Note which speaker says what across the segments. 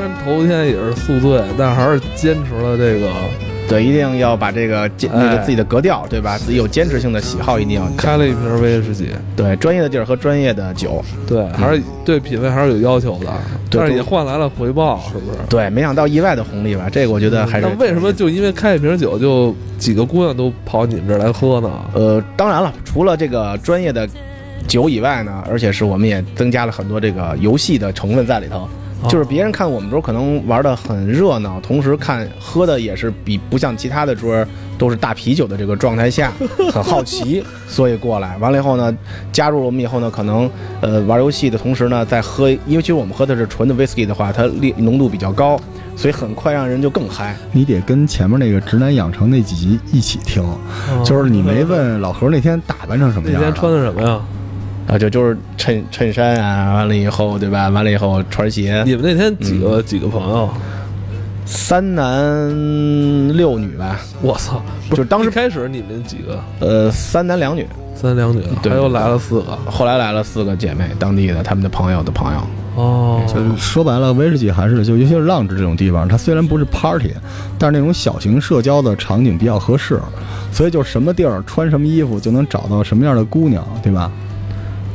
Speaker 1: 虽然头天也是宿醉，但还是坚持了这个
Speaker 2: 对，一定要把这个坚那个自己的格调，对吧？自己有坚持性的喜好，一定要
Speaker 1: 开了一瓶威士忌。
Speaker 2: 对，专业的地儿喝专业的酒，
Speaker 1: 对，还是对品味还是有要求的，
Speaker 2: 对
Speaker 1: 但是也换来了回报，是不是？
Speaker 2: 对，没想到意外的红利吧？这个我觉得还是
Speaker 1: 那。为什么就因为开一瓶酒，就几个姑娘都跑你们这儿来喝呢？
Speaker 2: 呃，当然了，除了这个专业的酒以外呢，而且是我们也增加了很多这个游戏的成分在里头。就是别人看我们桌可能玩的很热闹，同时看喝的也是比不像其他的桌都是大啤酒的这个状态下，很好奇，所以过来。完了以后呢，加入了我们以后呢，可能呃玩游戏的同时呢，在喝，因为其实我们喝的是纯的 whisky 的话，它烈浓度比较高，所以很快让人就更嗨。
Speaker 3: 你得跟前面那个直男养成那几集一起听，就是你没问老何那天打扮成什么样的，
Speaker 1: 那天穿的什么呀？
Speaker 2: 啊，就就是衬衬衫啊，完了以后，对吧？完了以后穿鞋，
Speaker 1: 你们那天几个、几个朋友？
Speaker 2: 三男六女吧。
Speaker 1: 我操！
Speaker 2: 就是当时
Speaker 1: 开始你们几个，
Speaker 2: 呃，三男两女，
Speaker 1: 三两女，
Speaker 2: 对
Speaker 1: 又来了四个。
Speaker 2: 后来来了四个姐妹，当地的他们的朋友的朋友。
Speaker 1: 哦，
Speaker 3: 就是说白了，威士忌还是就尤其是浪子这种地方，它虽然不是 party，但是那种小型社交的场景比较合适，所以就什么地儿穿什么衣服就能找到什么样的姑娘，对吧？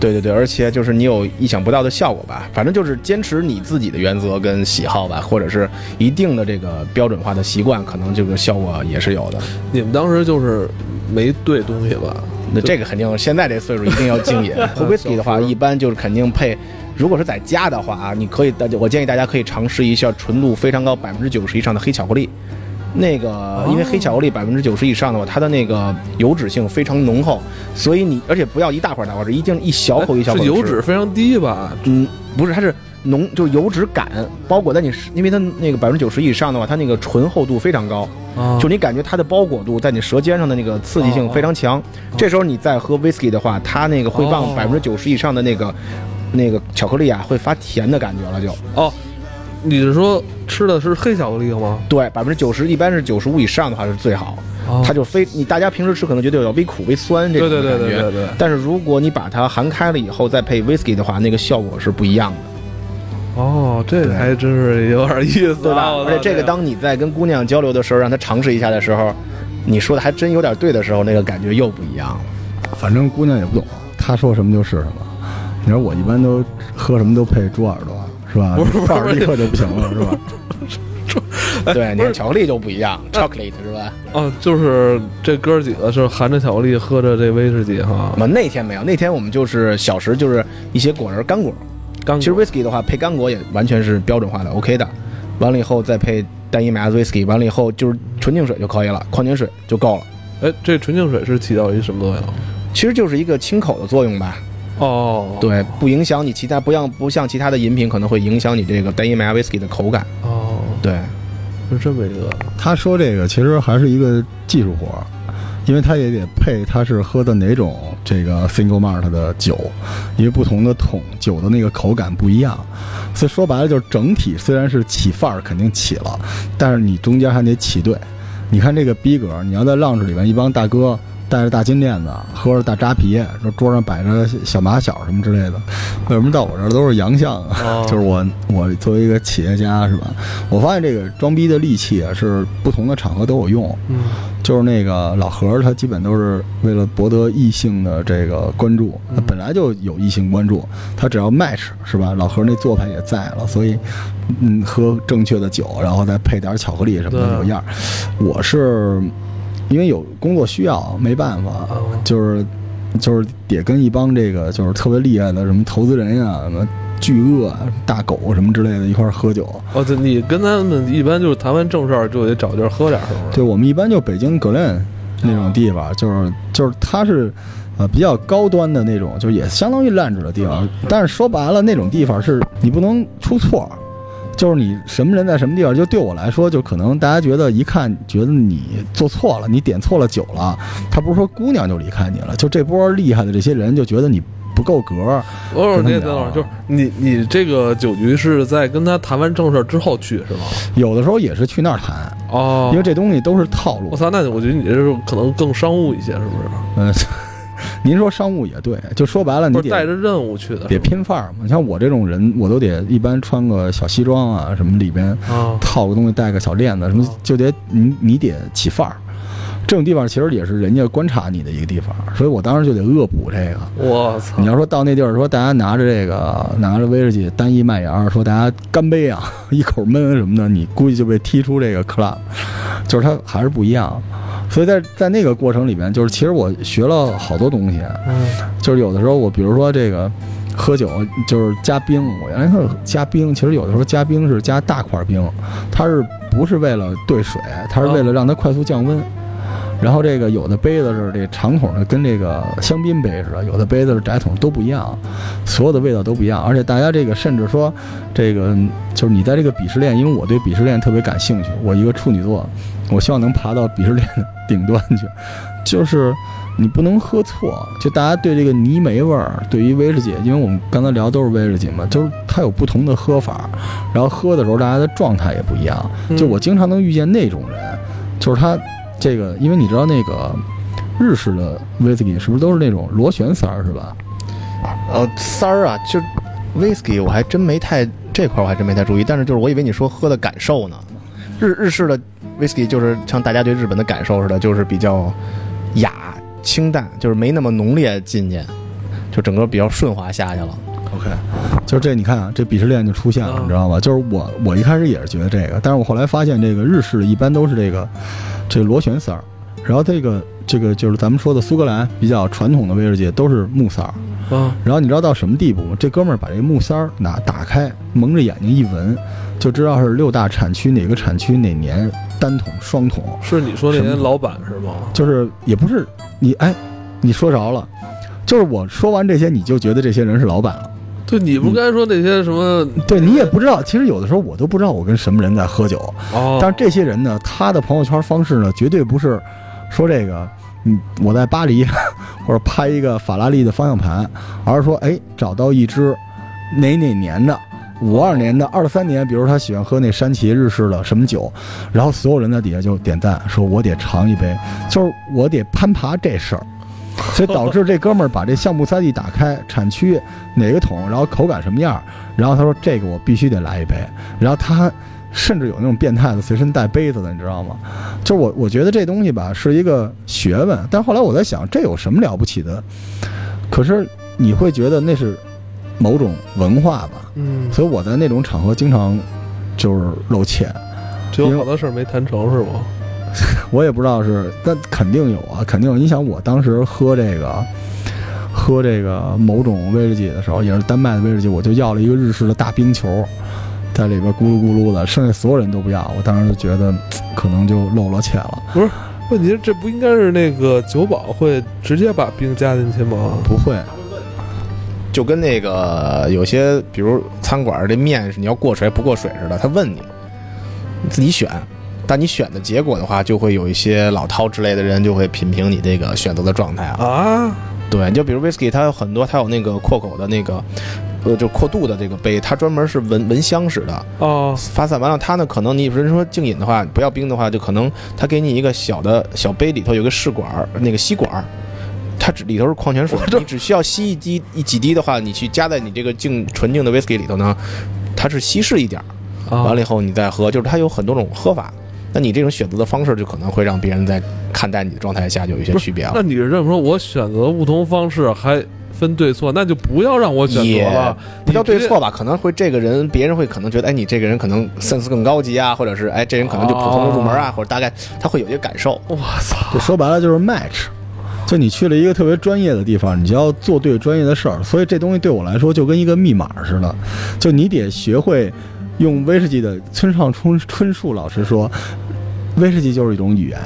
Speaker 2: 对对对，而且就是你有意想不到的效果吧，反正就是坚持你自己的原则跟喜好吧，或者是一定的这个标准化的习惯，可能这个效果也是有的。
Speaker 1: 你们当时就是没兑东西吧？
Speaker 2: 那这个肯定，现在这岁数一定要敬饮。喝 whisky 的话，一般就是肯定配。如果是在家的话啊，你可以，大家我建议大家可以尝试一下纯度非常高，百分之九十以上的黑巧克力。那个，因为黑巧克力百分之九十以上的话，它的那个油脂性非常浓厚，所以你而且不要一大块大块吃，一定一小口一小口吃。
Speaker 1: 油脂非常低吧？
Speaker 2: 嗯，不是，它是浓，就是油脂感包裹在你，因为它那个百分之九十以上的话，它那个醇厚度非常高，
Speaker 1: 啊，
Speaker 2: 就你感觉它的包裹度在你舌尖上的那个刺激性非常强。这时候你再喝 whisky 的话，它那个会让
Speaker 1: 哦
Speaker 2: 百分之九十以上的那个那个巧克力啊，会发甜的感觉了就。
Speaker 1: 哦，你是说吃的是黑巧克力吗？
Speaker 2: 对，百分之九十一般是九十五以上的话是最好，
Speaker 1: 哦
Speaker 2: 它就非你大家平时吃可能觉得有微苦微酸这
Speaker 1: 对
Speaker 2: 种感觉，
Speaker 1: 对对对对对。
Speaker 2: 但是如果你把它含开了以后再配 whisky 的话，那个效果是不一样的。
Speaker 1: 哦，这还真是有点意思，
Speaker 2: 对吧？
Speaker 1: 啊
Speaker 2: 而且这个，当你在跟姑娘交流的时候，让她尝试一下的时候，你说的还真有点对的时候，那个感觉又不一样了。
Speaker 3: 反正姑娘也不懂，她说什么就是什么。你说我一般都喝什么都配猪耳朵，是吧？
Speaker 1: 不是
Speaker 3: 立刻就不行了，是吧？
Speaker 2: 对，你看巧克力就不一样，chocolate 是吧？
Speaker 1: 哦，就是这哥儿几个是含着巧克力喝着这威士忌哈
Speaker 2: 我，们那天没有，那天我们就是小食，就是一些果仁干果。
Speaker 1: 刚
Speaker 2: 其实 whisky 的话，配干果也完全是标准化的，OK 的。完了以后再配单一麦芽 whisky，完了以后就是纯净水就可以了，矿泉水就够了。
Speaker 1: 哎，这纯净水是起到一什么作用？
Speaker 2: 其实就是一个清口的作用吧，
Speaker 1: 哦，
Speaker 2: 对，不影响你其他，不像不像其他的饮品可能会影响你这个单一麦芽 whisky 的口感。
Speaker 1: 哦，
Speaker 2: 对，
Speaker 1: 是这么一个，
Speaker 3: 他说这个其实还是一个技术活儿，因为他也得配他是喝的哪种这个 single malt 的酒，因为不同的桶酒的那个口感不一样，所以说白了就是整体虽然是起范儿肯定起了，但是你中间还得起对。你看这个逼格，你要在浪子里面一帮大哥。戴着大金链子，喝着大扎啤，说桌上摆着小马小什么之类的，为什么到我这儿都是洋相啊？
Speaker 1: 哦
Speaker 3: 就是我我作为一个企业家是吧？我发现这个装逼的利器啊，是不同的场合都有用。
Speaker 1: 嗯，
Speaker 3: 就是那个老何，他基本都是为了博得异性的这个关注，他本来就有异性关注，他只要 match 是吧？老何那做派也在了，所以嗯，喝正确的酒，然后再配点巧克力什么的有样儿。我是因为有工作需要，没办法，
Speaker 1: 哦
Speaker 3: 就是就是得跟一帮这个就是特别厉害的什么投资人呀、什么巨鳄啊、大狗什么之类的一块儿喝酒。
Speaker 1: 哦，对，你跟他们一般就是谈完正事儿就得找地儿喝点儿，是不是？
Speaker 3: 对我们一般就北京格 len 那种地方，就是就是它是。呃，比较高端的那种，就也相当于烂纸的地方，但是说白了，那种地方是你不能出错，就是你什么人在什么地方，就对我来说，就可能大家觉得一看觉得你做错了，你点错了酒了，他不是说姑娘就离开你了，就这波厉害的这些人就觉得你不够格，哦，
Speaker 1: 那等会儿就是你你这个酒局是在跟他谈完正事儿之后去是吗？
Speaker 3: 有的时候也是去那儿谈，
Speaker 1: 哦，
Speaker 3: 因为这东西都是套路
Speaker 1: 我。操，那我觉得你这是可能更商务一些，是不是？
Speaker 3: 嗯，您说商务也对，就说白了，你得
Speaker 1: 带着任务去的，
Speaker 3: 得拼范儿嘛。像我这种人，我都得一般穿个小西装啊，什么里边
Speaker 1: 啊，
Speaker 3: 套个东西，带个小链子，什么
Speaker 1: 哦
Speaker 3: 就得你你得起范儿。这种地方其实也是人家观察你的一个地方，所以我当时就得恶补这个。
Speaker 1: 我操
Speaker 3: 你！要说到那地儿，说大家拿着这个拿着威士忌单一麦芽，说大家干杯啊，一口闷什么的，你估计就被踢出这个 club，就是它还是不一样。所以在在那个过程里面，就是其实我学了好多东西，
Speaker 1: 嗯
Speaker 3: 就是有的时候我比如说这个喝酒就是加冰，我原来是加冰，其实有的时候加冰是加大块冰，它是不是为了兑水，它是为了让它快速降温。然后这个有的杯子是这长筒的，跟这个香槟杯似的；有的杯子是窄筒，都不一样，所有的味道都不一样。而且大家这个甚至说，这个就是你在这个鄙视链，因为我对鄙视链特别感兴趣，我一个处女座，我希望能爬到鄙视链的顶端去。就是你不能喝错，就大家对这个泥煤味儿，对于威士忌，因为我们刚才聊都是威士忌嘛，就是它有不同的喝法，然后喝的时候大家的状态也不一样。
Speaker 1: 嗯
Speaker 3: 就我经常能遇见那种人，就是他这个，因为你知道那个日式的威士忌是不是都是那种螺旋塞儿是吧？
Speaker 2: 呃，塞儿啊，就 whisky 我还真没太这块儿我还真没太注意，但是就是我以为你说喝的感受呢，日日式的 whisky 就是像大家对日本的感受似的，就是比较雅清淡，就是没那么浓烈进去，就整个比较顺滑下去了。
Speaker 3: OK，就是这，你看啊，这鄙视链就出现了，
Speaker 1: 嗯
Speaker 3: 你知道吗？就是我，我一开始也是觉得这个，但是我后来发现，这个日式的一般都是这个这个螺旋塞儿，然后这个这个就是咱们说的苏格兰比较传统的威士忌都是木塞儿，
Speaker 1: 啊，
Speaker 3: 然后你知道到什么地步吗？这哥们儿把这木塞儿拿打开，蒙着眼睛一闻，就知道是六大产区哪个产区哪年单桶双桶，
Speaker 1: 是你说那些老板是吗？
Speaker 3: 就是也不是你哎，你说着了，就是我说完这些，你就觉得这些人是老板了。
Speaker 1: 对，你不该说那些什么？
Speaker 3: 对你也不知道，其实有的时候我都不知道我跟什么人在喝酒。
Speaker 1: 哦，
Speaker 3: 但是这些人呢，他的朋友圈方式呢，绝对不是说这个，嗯，我在巴黎或者拍一个法拉利的方向盘，而是说，哎，找到一只哪哪年的。五二年的、二三年，比如他喜欢喝那山崎日式的什么酒，然后所有人在底下就点赞，说我得尝一杯，就是我得攀爬这事儿，所以导致这哥们儿把这橡木塞地打开，产区哪个桶，然后口感什么样，然后他说这个我必须得来一杯，然后他甚至有那种变态的随身带杯子的，你知道吗？就是我我觉得这东西吧是一个学问，但后来我在想，这有什么了不起的？可是你会觉得那是某种文化吧，
Speaker 1: 嗯，
Speaker 3: 所以我在那种场合经常就是露怯，
Speaker 1: 只有好多事儿没谈成是吗？
Speaker 3: 我也不知道是，但肯定有啊，肯定有。你想我当时喝这个。喝这个某种威士忌的时候，也是丹麦的威士忌，我就要了一个日式的大冰球，在里边咕噜咕噜的，剩下所有人都不要。我当时就觉得，可能就露了怯了。
Speaker 1: 不是问题是这不应该是那个酒保会直接把冰加进去吗？
Speaker 3: 不会，
Speaker 2: 就跟那个有些，比如餐馆儿这面是你要过水不过水似的，他问你，你自己选。但你选的结果的话，就会有一些老饕之类的人就会品评你这个选择的状态啊。
Speaker 1: 啊，
Speaker 2: 对，就比如 whisky，它有很多，它有那个扩口的那个，呃，就扩度的这个杯，它专门是闻闻香使的。
Speaker 1: 哦，
Speaker 2: 发散完了，它呢，可能你比如说静饮的话，不要冰的话，就可能它给你一个小的小杯，里头有个试管儿，那个吸管儿，它只里头是矿泉水，你只需要吸一滴一几滴的话，你去加在你这个净纯净的 whisky 里头呢，它是稀释一点儿，
Speaker 1: 啊
Speaker 2: 完了以后你再喝，就是它有很多种喝法。那你这种选择的方式，就可能会让别人在看待你的状态下就有一些区别了
Speaker 1: 那。你是这么说，我选择不同方式还分对错，那就不要让我选
Speaker 2: 也
Speaker 1: 择了，
Speaker 2: 不叫对错吧？可能会这个人，别人会可能觉得，哎，你这个人可能 sense 更高级啊，或者是哎，这人可能就普通的入门啊，或者大概他会有一些感受。
Speaker 1: 我操，
Speaker 3: 就说白了就是 match。就你去了一个特别专业的地方，你就要做对专业的事儿，所以这东西对我来说就跟一个密码似的，就你得学会用威士忌的村上春春树老师说，威士忌就是一种语言，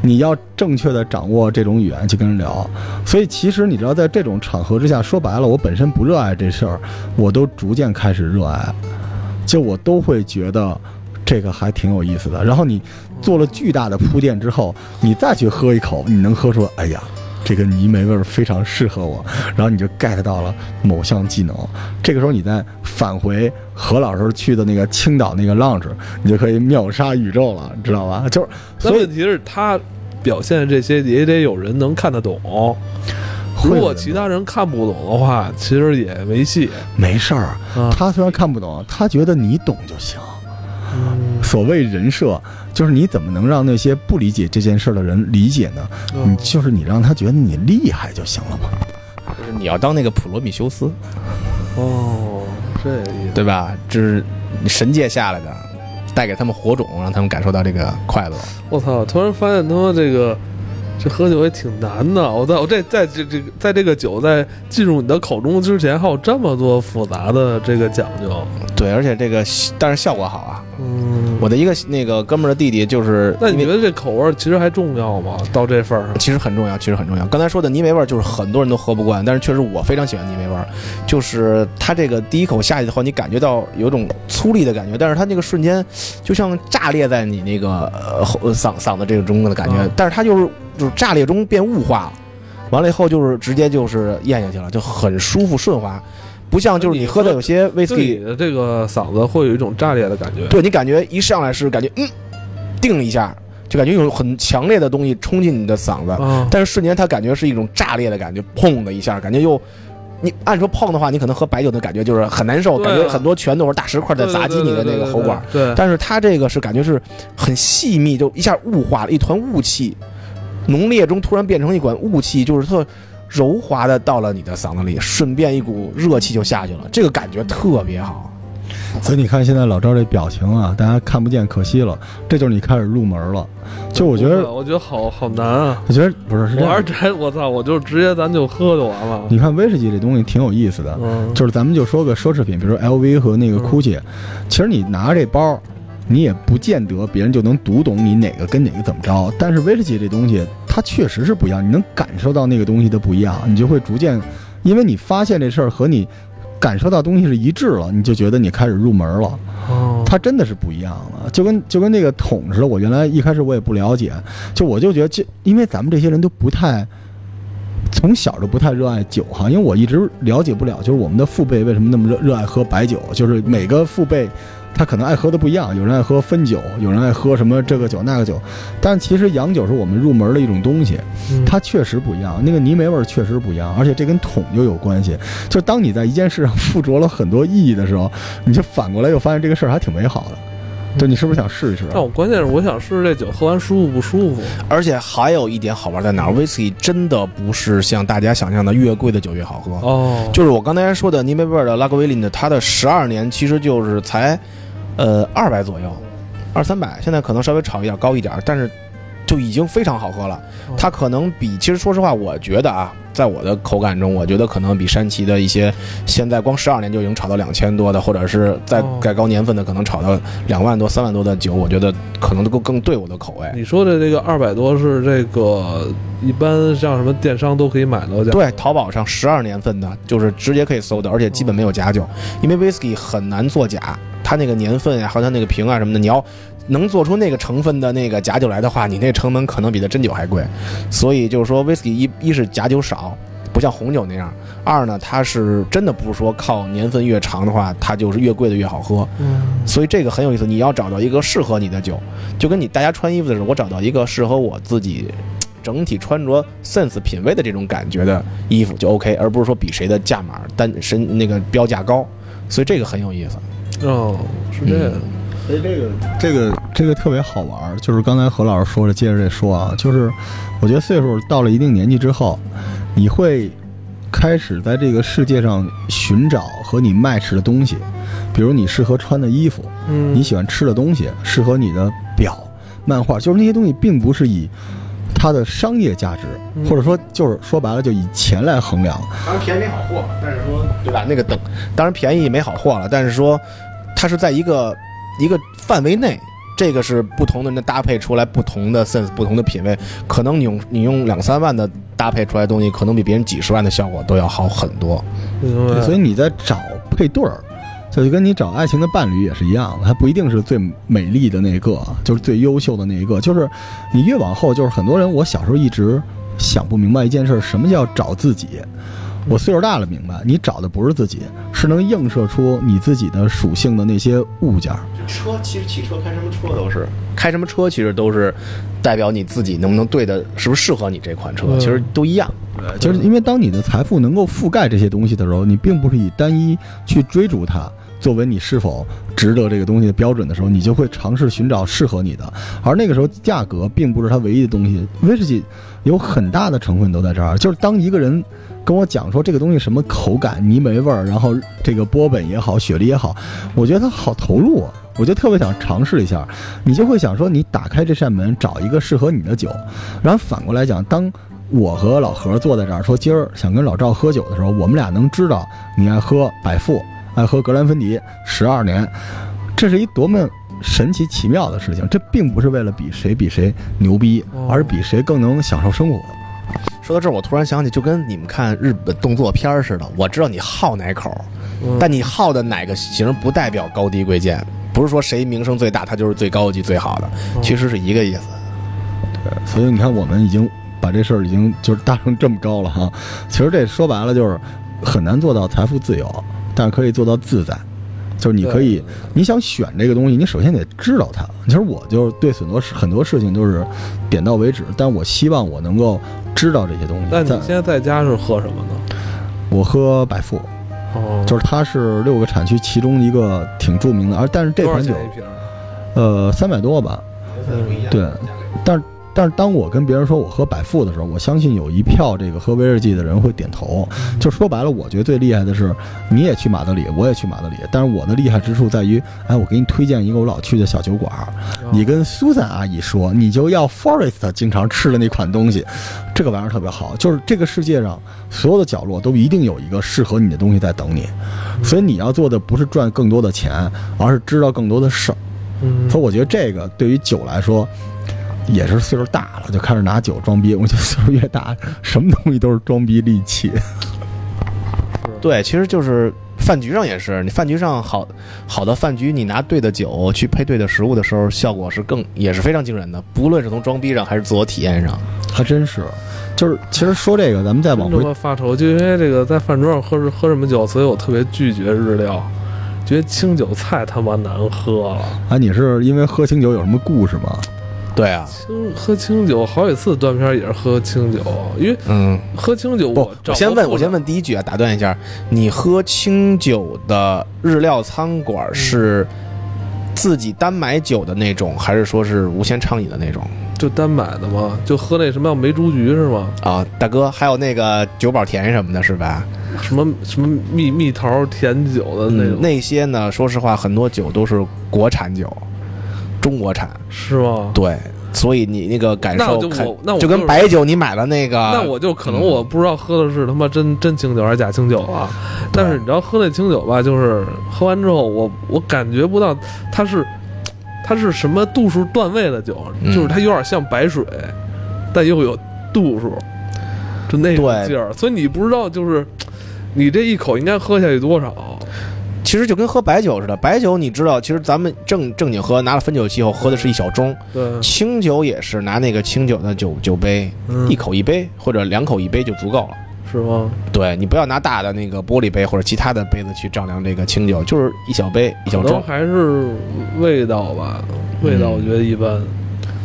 Speaker 3: 你要正确的掌握这种语言去跟人聊。所以其实你知道，在这种场合之下，说白了，我本身不热爱这事儿，我都逐渐开始热爱，就我都会觉得这个还挺有意思的。然后你做了巨大的铺垫之后，你再去喝一口，你能喝出，哎呀。这个泥煤味儿非常适合我，然后你就 get 到了某项技能。这个时候你再返回何老师去的那个青岛那个 lounge，你就可以秒杀宇宙了，知道吧？就是所以
Speaker 1: 那问题是他表现这些也得有人能看得懂。如果其他人看不懂的话，其实也没戏
Speaker 3: 没事儿，
Speaker 1: 啊。
Speaker 3: 他虽然看不懂，他觉得你懂就行。
Speaker 1: 嗯
Speaker 3: 所谓人设，就是你怎么能让那些不理解这件事的人理解呢？
Speaker 1: 嗯
Speaker 3: 你就是你让他觉得你厉害就行了嘛。
Speaker 2: 就是你要当那个普罗米修斯，
Speaker 1: 哦，这个意思。
Speaker 2: 对吧？就是神界下来的，带给他们火种，让他们感受到这个快乐。
Speaker 1: 我操！突然发现他妈这个这喝酒也挺难的。我在我这在这这个在这个酒在进入你的口中之前，还有这么多复杂的这个讲究。
Speaker 2: 对，而且这个但是效果好啊。
Speaker 1: 嗯，
Speaker 2: 我的一个那个哥们儿的弟弟就是，
Speaker 1: 那你觉得这口味儿其实还重要吗？到这份儿上？
Speaker 2: 其实很重要，其实很重要。刚才说的泥煤味儿，就是很多人都喝不惯，但是确实我非常喜欢泥煤味儿，就是它这个第一口下去的话，你感觉到有种粗粝的感觉，但是它那个瞬间就像炸裂在你那个呃喉嗓嗓子这个中的感觉，
Speaker 1: 嗯
Speaker 2: 但是它就是就是炸裂中变雾化了，完了以后就是直接就是咽下去了，就很舒服顺滑，不像就是你喝的有些威士忌，
Speaker 1: 的这个嗓子会有一种炸裂的感觉。
Speaker 2: 对你感觉一上来是感觉嗯定一下，就感觉有很强烈的东西冲进你的嗓子，
Speaker 1: 啊，
Speaker 2: 但是瞬间它感觉是一种炸裂的感觉，砰的一下，感觉又，你按说碰的话，你可能喝白酒的感觉就是很难受，
Speaker 1: 啊
Speaker 2: 感觉很多拳头或者大石块在砸击你的那个喉管。
Speaker 1: 对。对对对对
Speaker 2: 但是它这个是感觉是很细密，就一下雾化了，一团雾气，浓烈中突然变成一管雾气，就是特柔滑的到了你的嗓子里，顺便一股热气就下去了，这个感觉特别好。
Speaker 3: 所以你看现在老赵这表情啊，大家看不见，可惜了。这就是你开始入门了。就我觉得，
Speaker 1: 我觉得好好难啊！
Speaker 3: 我觉得不是
Speaker 1: 我还是。直我操，我就直接咱就喝就完了。
Speaker 3: 你看威士忌这东西挺有意思的，
Speaker 1: 嗯，
Speaker 3: 就是咱们就说个奢侈品，比如说 LV 和那个
Speaker 1: 嗯
Speaker 3: GUCCI，、其实你拿着这包，你也不见得别人就能读懂你哪个跟哪个怎么着。但是威士忌这东西，它确实是不一样，你能感受到那个东西的不一样，你就会逐渐，因为你发现这事儿和你感受到东西是一致了，你就觉得你开始入门了。
Speaker 1: 哦，
Speaker 3: 它真的是不一样了，就跟就跟那个桶似的。我原来一开始我也不了解，就我就觉得这，因为咱们这些人都不太，从小就不太热爱酒哈，因为我一直了解不了，就是我们的父辈为什么那么热热爱喝白酒，就是每个父辈。他可能爱喝的不一样，有人爱喝汾酒，有人爱喝什么这个酒那个酒，但其实洋酒是我们入门的一种东西，
Speaker 1: 嗯
Speaker 3: 它确实不一样，那个泥煤味儿确实不一样，而且这跟桶就有关系。就当你在一件事上附着了很多意义的时候，你就反过来又发现这个事儿还挺美好的。对你是不是想试一试啊？
Speaker 1: 但我关键是我想试试这酒喝完舒服不舒服。
Speaker 2: 而且还有一点好玩在哪儿？威士忌真的不是像大家想象的越贵的酒越好喝。
Speaker 1: 哦，
Speaker 2: 就是我刚才说的尼梅贝尔的拉格威林的，它的十二年其实就是才，呃，二百左右，二三百，现在可能稍微炒一点高一点，但是就已经非常好喝了。它可能比，其实说实话，我觉得啊，在我的口感中，我觉得可能比山崎的一些现在光十二年就已经炒到两千多的，或者是再改高年份的，可能炒到两万多、三万多的酒，我觉得可能都更更对我的口味。
Speaker 1: 你说的这个二百多是这个一般像什么电商都可以买到的？
Speaker 2: 对，淘宝上十二年份的，就是直接可以搜的，而且基本没有假酒，因为 whisky 很难作假，它那个年份呀、还有它那个瓶啊什么的，你要能做出那个成分的那个假酒来的话，你那成本可能比它真酒还贵。所以就是说，whisky 一一是假酒少，不像红酒那样；二呢，它是真的不是说靠年份越长的话，它就是越贵的越好喝。
Speaker 1: 嗯，
Speaker 2: 所以这个很有意思，你要找到一个适合你的酒，就跟你大家穿衣服的时候，我找到一个适合我自己整体穿着 sense 品味的这种感觉的衣服就 OK，而不是说比谁的价码单身那个标价高，所以这个很有意思。
Speaker 1: 哦，是这样。
Speaker 3: 所以这个这个这个特别好玩儿，就是刚才何老师说的，接着这说啊，就是我觉得岁数到了一定年纪之后，你会开始在这个世界上寻找和你 match 的东西，比如你适合穿的衣服，
Speaker 1: 嗯，
Speaker 3: 你喜欢吃的东西，适合你的表、漫画，就是那些东西并不是以它的商业价值，
Speaker 1: 嗯
Speaker 3: 或者说就是说白了就以钱来衡量，
Speaker 2: 当然便宜没好货，但是说对吧？那个等，当然便宜没好货了，但是说它是在一个一个范围内。这个是不同的人的搭配出来不同的 sense，不同的品味。可能你用你用两三万的搭配出来的东西，可能比别人几十万的效果都要好很多。
Speaker 3: 所以你在找配对儿，这就跟你找爱情的伴侣也是一样的，它不一定是最美丽的那个，就是最优秀的那一个。就是你越往后，就是很多人，我小时候一直想不明白一件事儿，什么叫找自己？我岁数大了，明白你找的不是自己，是能映射出你自己的属性的那些物件儿。
Speaker 2: 车其实汽车开什么车都是开什么车，其实都是代表你自己能不能对的，是不是适合你这款车，
Speaker 1: 嗯
Speaker 2: 其实都一样。
Speaker 3: 就是因为当你的财富能够覆盖这些东西的时候，你并不是以单一去追逐它作为你是否值得这个东西的标准的时候，你就会尝试寻找适合你的。而那个时候，价格并不是它唯一的东西。威士忌有很大的成分都在这儿，就是当一个人跟我讲说这个东西什么口感、泥煤味儿，然后这个波本也好、雪梨也好，我觉得他好投入啊。我就特别想尝试一下，你就会想说，你打开这扇门，找一个适合你的酒，然后反过来讲，当我和老何坐在这儿说今儿想跟老赵喝酒的时候，我们俩能知道你爱喝百富，爱喝格兰芬迪十二年，这是一多么神奇奇妙的事情。这并不是为了比谁比谁牛逼
Speaker 1: 哦，
Speaker 3: 而是比谁更能享受生活。
Speaker 2: 说到这儿，我突然想起，就跟你们看日本动作片儿似的，我知道你好哪口，
Speaker 1: 嗯
Speaker 2: 但你好的哪个型不代表高低贵贱，不是说谁名声最大，他就是最高级最好的，其实是一个意思。
Speaker 3: 对所以你看，我们已经把这事儿已经就是搭成这么高了哈。其实这说白了就是很难做到财富自由，但可以做到自在。就是你可以，你想选这个东西，你首先得知道它。其实我就是对很多事很多事情都是点到为止，但我希望我能够知道这些东西。在
Speaker 1: 那你现在在家是喝什么呢？
Speaker 3: 我喝百富，
Speaker 1: 哦，
Speaker 3: 就是它是六个产区其中一个挺著名的，而但是这款酒？呃三百多吧，对，但是但是当我跟别人说我喝百富的时候，我相信有一票这个喝威士忌的人会点头。就说白了，我觉得最厉害的是，你也去马德里，我也去马德里，但是我的厉害之处在于，哎，我给你推荐一个我老去的小酒馆儿，你跟苏珊阿姨说，你就要 Forest 经常吃的那款东西，这个玩意儿特别好。就是这个世界上所有的角落都一定有一个适合你的东西在等你，所以你要做的不是赚更多的钱，而是知道更多的事儿。
Speaker 1: 嗯
Speaker 3: 所以我觉得这个对于酒来说，也是岁数大了就开始拿酒装逼。我觉得岁数越大，什么东西都是装逼利器。
Speaker 2: 对，其实就是饭局上也是，你饭局上好好的饭局，你拿对的酒去配对的食物的时候，效果是更也是非常惊人的，不论是从装逼上还是自我体验上。
Speaker 3: 还真是，就是其实说这个，咱们再往
Speaker 1: 真他
Speaker 3: 回
Speaker 1: 发愁，就因为这个在饭桌上喝喝什么酒，所以我特别拒绝日料，觉得清酒太他妈难喝了。
Speaker 3: 啊，你是因为喝清酒有什么故事吗？
Speaker 2: 对啊，
Speaker 1: 清喝清酒好几次断片儿也是喝清酒，因为
Speaker 2: 嗯，
Speaker 1: 喝清酒
Speaker 2: 不
Speaker 1: 我，
Speaker 2: 我先问，我先
Speaker 1: 问，
Speaker 2: 第一句啊，打断一下，你喝清酒的日料餐馆是自己单买酒的那种，还是说是无限畅饮的那种？
Speaker 1: 就单买的吗，就喝那什么叫梅竹菊是吗？
Speaker 2: 啊，大哥，还有那个九宝甜什么的，是吧？
Speaker 1: 什么什么蜜蜜桃甜酒的那种，
Speaker 2: 嗯，那些呢，说实话，很多酒都是国产酒，中国产。
Speaker 1: 是吗？
Speaker 2: 对，所以你那个感
Speaker 1: 那就
Speaker 2: 受
Speaker 1: 那我
Speaker 2: 就跟白酒你买了那个，
Speaker 1: 那我就可能
Speaker 2: 嗯。
Speaker 1: 我不知道喝的是他妈真真清酒还是假清酒啊，但是你知道喝那清酒吧，就是喝完之后，我我感觉不到它是它是什么度数段位的酒，
Speaker 2: 嗯。
Speaker 1: 就是它有点像白水，但又有度数，就那种劲儿，所以你不知道就是你这一口应该喝下去多少，
Speaker 2: 其实就跟喝白酒似的。白酒你知道，其实咱们正正经喝，拿了汾酒器后喝的是一小盅，
Speaker 1: 对，
Speaker 2: 清酒也是拿那个清酒的酒酒杯，
Speaker 1: 嗯
Speaker 2: 一口一杯或者两口一杯就足够了。
Speaker 1: 是吗？
Speaker 2: 对你不要拿大的那个玻璃杯或者其他的杯子去丈量这个清酒，就是一小杯一小盅。
Speaker 1: 还是味道吧，味道我觉得一般。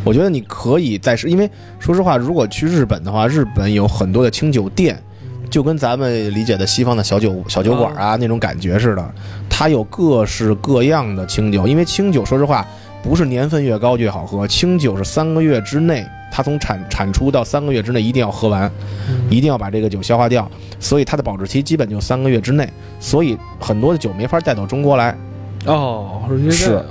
Speaker 2: 我觉得你可以再试，因为说实话，如果去日本的话，日本有很多的清酒店，就跟咱们理解的西方的小酒小酒馆啊那种感觉似的，它有各式各样的清酒。因为清酒说实话，不是年份越高越好喝，清酒是三个月之内，它从产产出到三个月之内一定要喝完，一定要把这个酒消化掉，所以它的保质期基本就三个月之内，所以很多的酒没法带到中国来。
Speaker 1: 哦，是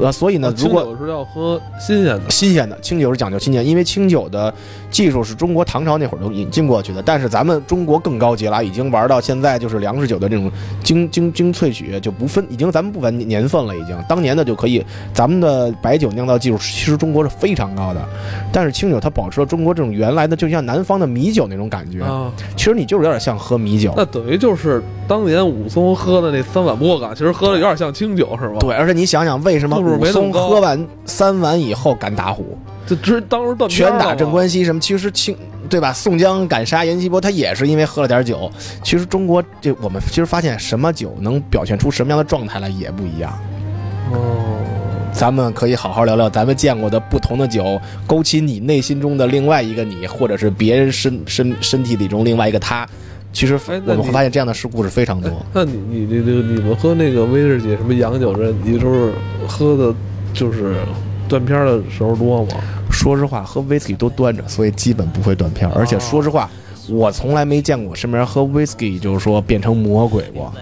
Speaker 2: 呃，所以呢，如
Speaker 1: 清
Speaker 2: 果
Speaker 1: 酒是要喝新鲜的，
Speaker 2: 新鲜的清酒是讲究新鲜，因为清酒的技术是中国唐朝那会儿就引进过去的，但是咱们中国更高级了，已经玩到现在就是粮食酒的这种精精精萃取就不分，已经咱们不分年份了，已经当年的就可以，咱们的白酒酿造技术其实中国是非常高的，但是清酒它保持了中国这种原来的就像南方的米酒那种感觉，
Speaker 1: 啊，
Speaker 2: 其实你就是有点像喝米酒。
Speaker 1: 那等于就是当年武松喝的那三碗不过岗，其实喝的有点像清酒，是吧？，
Speaker 2: 对，而且你想想，为什么武松
Speaker 1: 没那么高
Speaker 2: 喝完三碗以后敢打虎？
Speaker 1: 这直当时断片
Speaker 2: 拳打
Speaker 1: 了嘛
Speaker 2: 镇关西什么，其实清对吧？宋江敢杀阎锡波，他也是因为喝了点酒。其实中国这我们其实发现，什么酒能表现出什么样的状态来也不一样。
Speaker 1: 哦，
Speaker 2: 咱们可以好好聊聊咱们见过的不同的酒，勾起你内心中的另外一个你，或者是别人身身身体里中另外一个他。其实我们会发现这样的事故是非常多。
Speaker 1: 那你你你你你们喝那个威士忌什么洋酒这，你都是喝的，就是断片儿的时候多吗？
Speaker 2: 说实话，喝威士忌都端着，所以基本不会断片儿。而且说实话，我从来没见过身边喝威士忌就是说变成魔鬼过。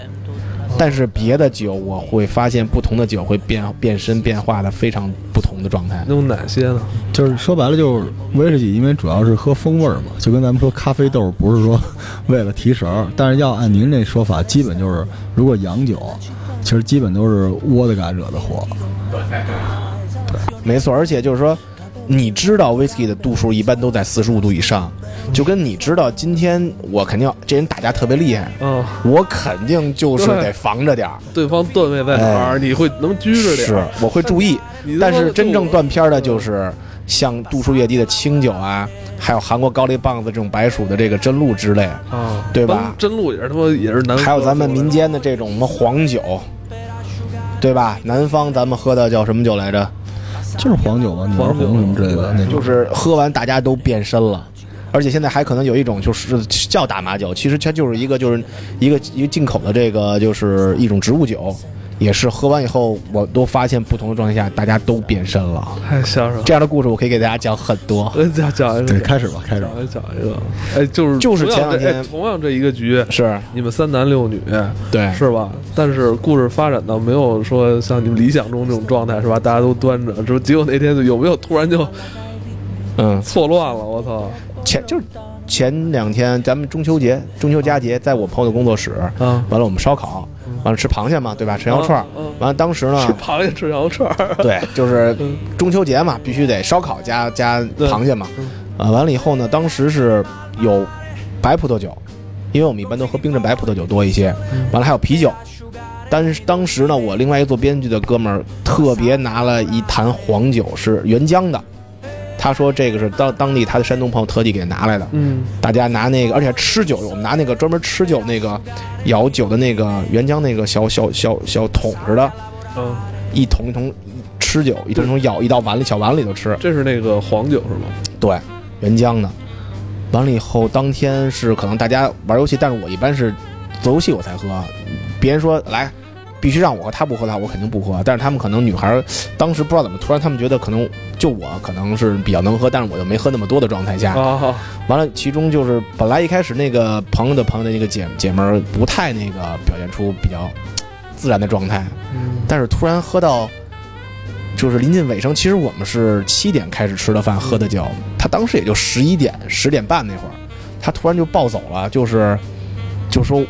Speaker 2: 但是别的酒，我会发现不同的酒会变变身变化的非常不同的状态。
Speaker 1: 有哪些呢？
Speaker 3: 就是说白了，就是威士忌，因为主要是喝风味儿嘛，就跟咱们说咖啡豆不是说为了提神儿，但是要按您这说法，基本就是如果洋酒，其实基本都是窝的感惹的祸。
Speaker 2: 对没错，而且就是说，你知道威士忌的度数一般都在四十五度以上，就跟你知道今天我肯定要这人打架特别厉害，
Speaker 1: 嗯，
Speaker 2: 我肯定就是得防着点儿。
Speaker 1: 对方段位在哪你会能拘着点
Speaker 2: 是。，我会注意。但是真正断片儿的就是像度数越低的清酒啊，还有韩国高丽棒子这种白薯的这个真露之类，
Speaker 1: 啊，
Speaker 2: 对吧
Speaker 1: 真露也是他妈也是难，
Speaker 2: 还有咱们民间的这种什么黄酒，对吧？南方咱们喝的叫什么酒来着？
Speaker 3: 就是黄酒嘛，女儿
Speaker 1: 黄酒
Speaker 3: 红什么之类的那种。
Speaker 2: 就是喝完大家都变身了。而且现在还可能有一种就是叫大麻酒，其实它就是一个就是一个一个进口的这个就是一种植物酒，也是喝完以后我都发现不同的状态下大家都变身了。
Speaker 1: 太相声了。
Speaker 2: 这样的故事我可以给大家讲很多。
Speaker 1: 呃讲讲一个，
Speaker 3: 对，开始吧，开始吧。
Speaker 1: 讲一讲一个，哎，就是
Speaker 2: 就是前两天
Speaker 1: 哎同样这一个局，
Speaker 2: 是
Speaker 1: 你们三男六女，
Speaker 2: 对，
Speaker 1: 是吧？但是故事发展到没有说像你们理想中这种状态，是吧？大家都端着，这结果那天有没有突然就
Speaker 2: 嗯，
Speaker 1: 错乱了？我操！
Speaker 2: 前就是前两天咱们中秋节、中秋佳节，在我朋友的工作室，
Speaker 1: 嗯，
Speaker 2: 完了我们烧烤，完了吃螃蟹嘛，对吧？吃羊肉串儿完了当时呢
Speaker 1: 吃
Speaker 2: 呢，
Speaker 1: 螃蟹吃羊肉串儿，
Speaker 2: 对，就是
Speaker 1: 嗯
Speaker 2: 中秋节嘛，必须得烧烤加加螃蟹嘛
Speaker 1: 嗯。
Speaker 2: 啊，完了以后呢，当时是有白葡萄酒，因为我们一般都喝冰镇白葡萄酒多一些，
Speaker 1: 嗯
Speaker 2: 完了还有啤酒。但是当时呢，我另外一个做编剧的哥们儿特别拿了一坛黄酒，是原浆的。他说这个是当当地他的山东朋友特地给拿来的，
Speaker 1: 嗯
Speaker 2: 大家拿那个，而且吃酒，我们拿那个专门吃酒那个舀酒的那个原浆那个小小小小桶似的，
Speaker 1: 嗯，
Speaker 2: 一桶一桶吃酒，一桶一桶舀一到碗里小碗里头吃。
Speaker 1: 这是那个黄酒是吗？
Speaker 2: 对，原浆的。完了以后，当天是可能大家玩游戏，但是我一般是做游戏我才喝。别人说来，必须让我喝，他不喝的话，我肯定不喝。但是他们可能女孩儿当时不知道怎么，突然他们觉得可能就我可能是比较能喝，但是我又没喝那么多的状态下，
Speaker 1: 啊，
Speaker 2: 完了，其中就是本来一开始那个朋友的朋友的那个姐姐们儿不太那个表现出比较自然的状态，
Speaker 1: 嗯。
Speaker 2: 但是突然喝到，就是临近尾声，其实我们是七点开始吃的饭喝的酒，他当时也就十一点十点半那会儿，他突然就暴走了，就是就说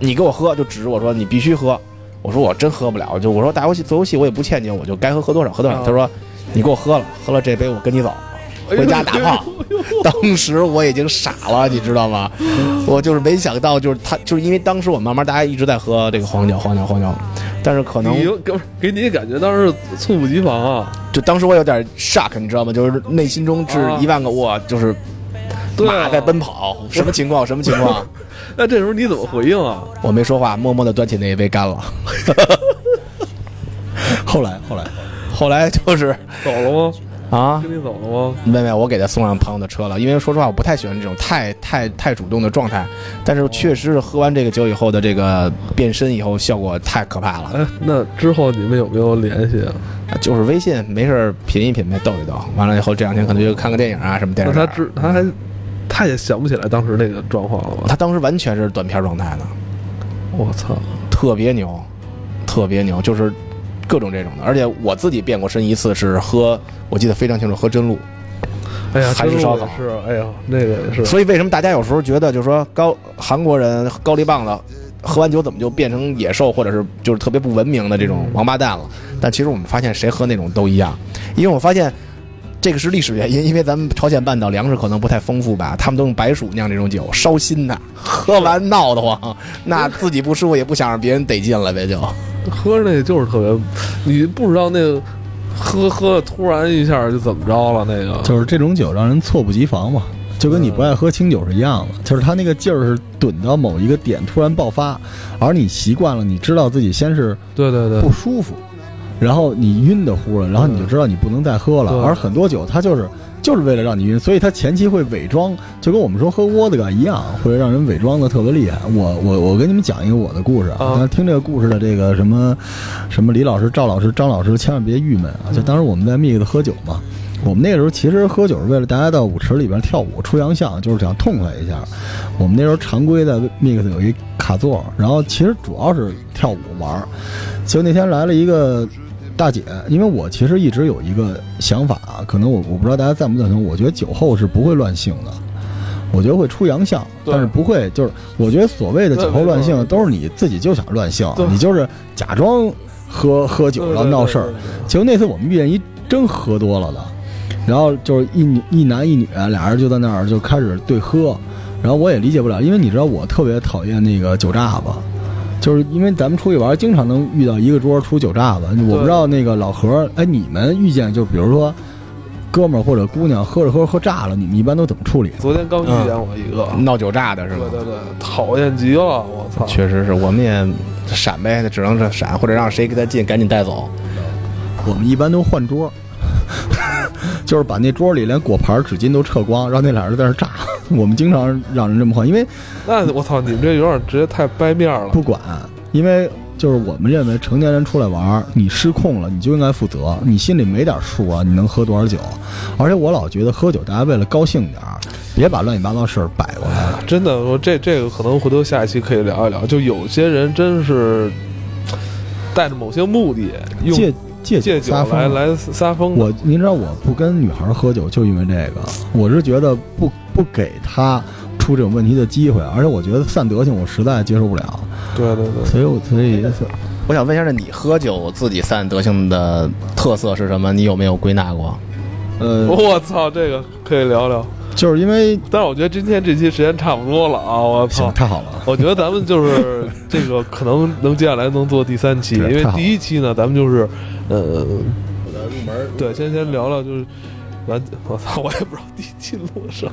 Speaker 2: 你给我喝，就指着我说你必须喝，我说我真喝不了，就我说打游戏做游戏我也不欠你，我就该喝喝多少喝多少，
Speaker 1: 啊
Speaker 2: 他说你给我喝了，喝了这杯我跟你走。回家打炮。当时我已经傻了，你知道吗？我就是没想到，就是他，就是因为当时我慢慢大家一直在喝这个黄酒，黄酒，黄酒，但是可能
Speaker 1: 给给你感觉当时猝不及防啊，
Speaker 2: 就当时我有点 shock，你知道吗？就是内心中是
Speaker 1: 啊
Speaker 2: 一万个哇，就是
Speaker 1: 啊
Speaker 2: 马在奔跑，什么情况？什么情况？
Speaker 1: 那这时候你怎么回应啊？
Speaker 2: 我没说话，默默的端起那一杯干了。
Speaker 3: 后来后来，
Speaker 2: 后来就是
Speaker 1: 走了吗？
Speaker 2: 啊，
Speaker 1: 跟你走了吗？
Speaker 2: 妹妹，我给他送上朋友的车了，因为说实话，我不太喜欢这种太太太主动的状态，但是确实是喝完这个酒以后的这个变身以后效果太可怕了。
Speaker 1: 哎，那之后你们有没有联系啊？
Speaker 2: 就是微信没事儿品一品呗，逗一逗。完了以后这两天可能就看个电影啊什么电
Speaker 1: 那
Speaker 2: 视。
Speaker 1: 他知他还他也想不起来当时那个状况了吧？
Speaker 2: 他当时完全是短片状态的，
Speaker 1: 我操！
Speaker 2: 特别牛，特别牛，就是各种这种的。而且我自己变过身一次是喝，我记得非常清楚，喝真露。
Speaker 1: 哎呀，真
Speaker 2: 韩式烧烤
Speaker 1: 是，哎呀，那个也是。
Speaker 2: 所以为什么大家有时候觉得就是说高韩国人高丽棒子喝完酒怎么就变成野兽，或者是就是特别不文明的这种王八蛋了？但其实我们发现谁喝那种都一样，因为我发现。这个是历史原因，因为咱们朝鲜半岛粮食可能不太丰富吧，他们都用白薯酿这种酒，烧心的，喝完闹得慌，那自己不舒服也不想让别人得劲了呗，就。
Speaker 1: 喝那个就是特别，你不知道那个喝喝突然一下就怎么着了，那个
Speaker 3: 就是这种酒让人猝不及防嘛。就跟你不爱喝清酒是一样的，就是它那个劲儿是怼到某一个点突然爆发，而你习惯了，你知道自己先是
Speaker 1: 对对对
Speaker 3: 不，舒服，然后你晕的乎了，然后你就知道你不能再喝了。
Speaker 1: 对
Speaker 3: 而很多酒它就是就是为了让你晕，所以它前期会伪装，就跟我们说喝窝子嘎一样，会让人伪装的特别厉害。我我我跟你们讲一个我的故事啊，听这个故事的这个什么什么李老师、赵老师、张老师，千万别郁闷啊！就当时我们在 mix 喝酒嘛。我们那个时候其实喝酒是为了大家到舞池里边跳舞出洋相，就是想痛快一下。我们那时候常规的 mix 有一卡座，然后其实主要是跳舞玩儿。结果那天来了一个大姐，因为我其实一直有一个想法啊，可能我我不知道大家赞不赞同，我觉得酒后是不会乱性的。我觉得会出洋相，但是不会，就是我觉得所谓的酒后乱性，都是你自己就想乱性，你就是假装喝喝酒然后闹事儿。结果那次我们遇见一真喝多了的，然后就是一女一男一女俩人就在那儿就开始对喝，然后我也理解不了，因为你知道我特别讨厌那个酒炸子，就是因为咱们出去玩，经常能遇到一个桌出酒炸子。我不知道那个老何，哎，你们遇见就比如说哥们儿或者姑娘喝着喝着喝炸了，你们一般都怎么处理？
Speaker 1: 昨天刚遇见我一个，
Speaker 2: 闹酒炸的是吗？
Speaker 1: 对对对，讨厌极了，我操！
Speaker 2: 确实是我们也闪呗，只能是闪，或者让谁给他进，赶紧带走。
Speaker 3: 我们一般都换桌，就是把那桌里连果盘、纸巾都撤光，让那俩人在那炸。我们经常让人这么换，因为
Speaker 1: 那我操，你们这有点直接太掰面了。
Speaker 3: 不管，因为就是我们认为成年人出来玩，你失控了，你就应该负责，你心里没点数啊，你能喝多少酒？而且我老觉得喝酒，大家为了高兴点儿，别把乱七八糟事儿摆过来了。
Speaker 1: 真的，我这这个可能回头下一期可以聊一聊。就有些人真是带着某些目的，用
Speaker 3: 借借
Speaker 1: 借酒来
Speaker 3: 撒疯。
Speaker 1: 来撒疯的。
Speaker 3: 我您知道我不跟女孩喝酒，就因为这个，我是觉得不不给她出这种问题的机会，而且我觉得散德性我实在接受不了，
Speaker 1: 对对对，
Speaker 3: 所以我所以
Speaker 2: 我想问一下，那你喝酒自己散德性的特色是什么？你有没有归纳过？
Speaker 3: 呃，
Speaker 1: 我操，这个可以聊聊。
Speaker 3: 就是因为
Speaker 1: 但是我觉得今天这期时间差不多了啊！我操
Speaker 3: 行，太好了，
Speaker 1: 我觉得咱们就是这个可能能接下来能做第三期，因为第一期呢，咱们就是呃，
Speaker 3: 我的入门
Speaker 1: 对，先先聊聊就是完，我操，我也不知道第一期录什么。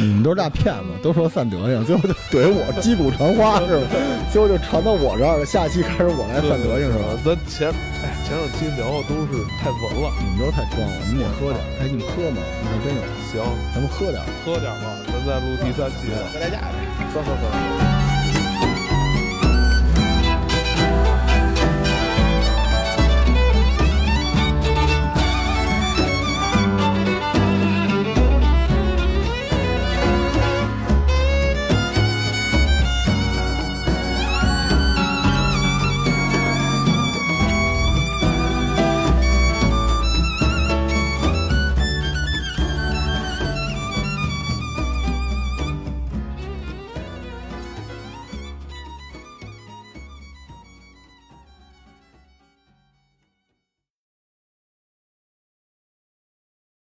Speaker 3: 你们都是大骗子，都说散德性，最后就怼我击鼓传花是吧？最后就传到我这儿了，下期开始我来散德性是吧？
Speaker 1: 咱前哎前两期聊的都是太文了，
Speaker 3: 你们都太装了，你们也喝点儿。哎，你们喝吗？你看真有，
Speaker 1: 行，
Speaker 3: 咱们喝点。
Speaker 1: 喝点吧，咱再录第三期。
Speaker 2: 喝代驾呗。
Speaker 1: 喝喝喝。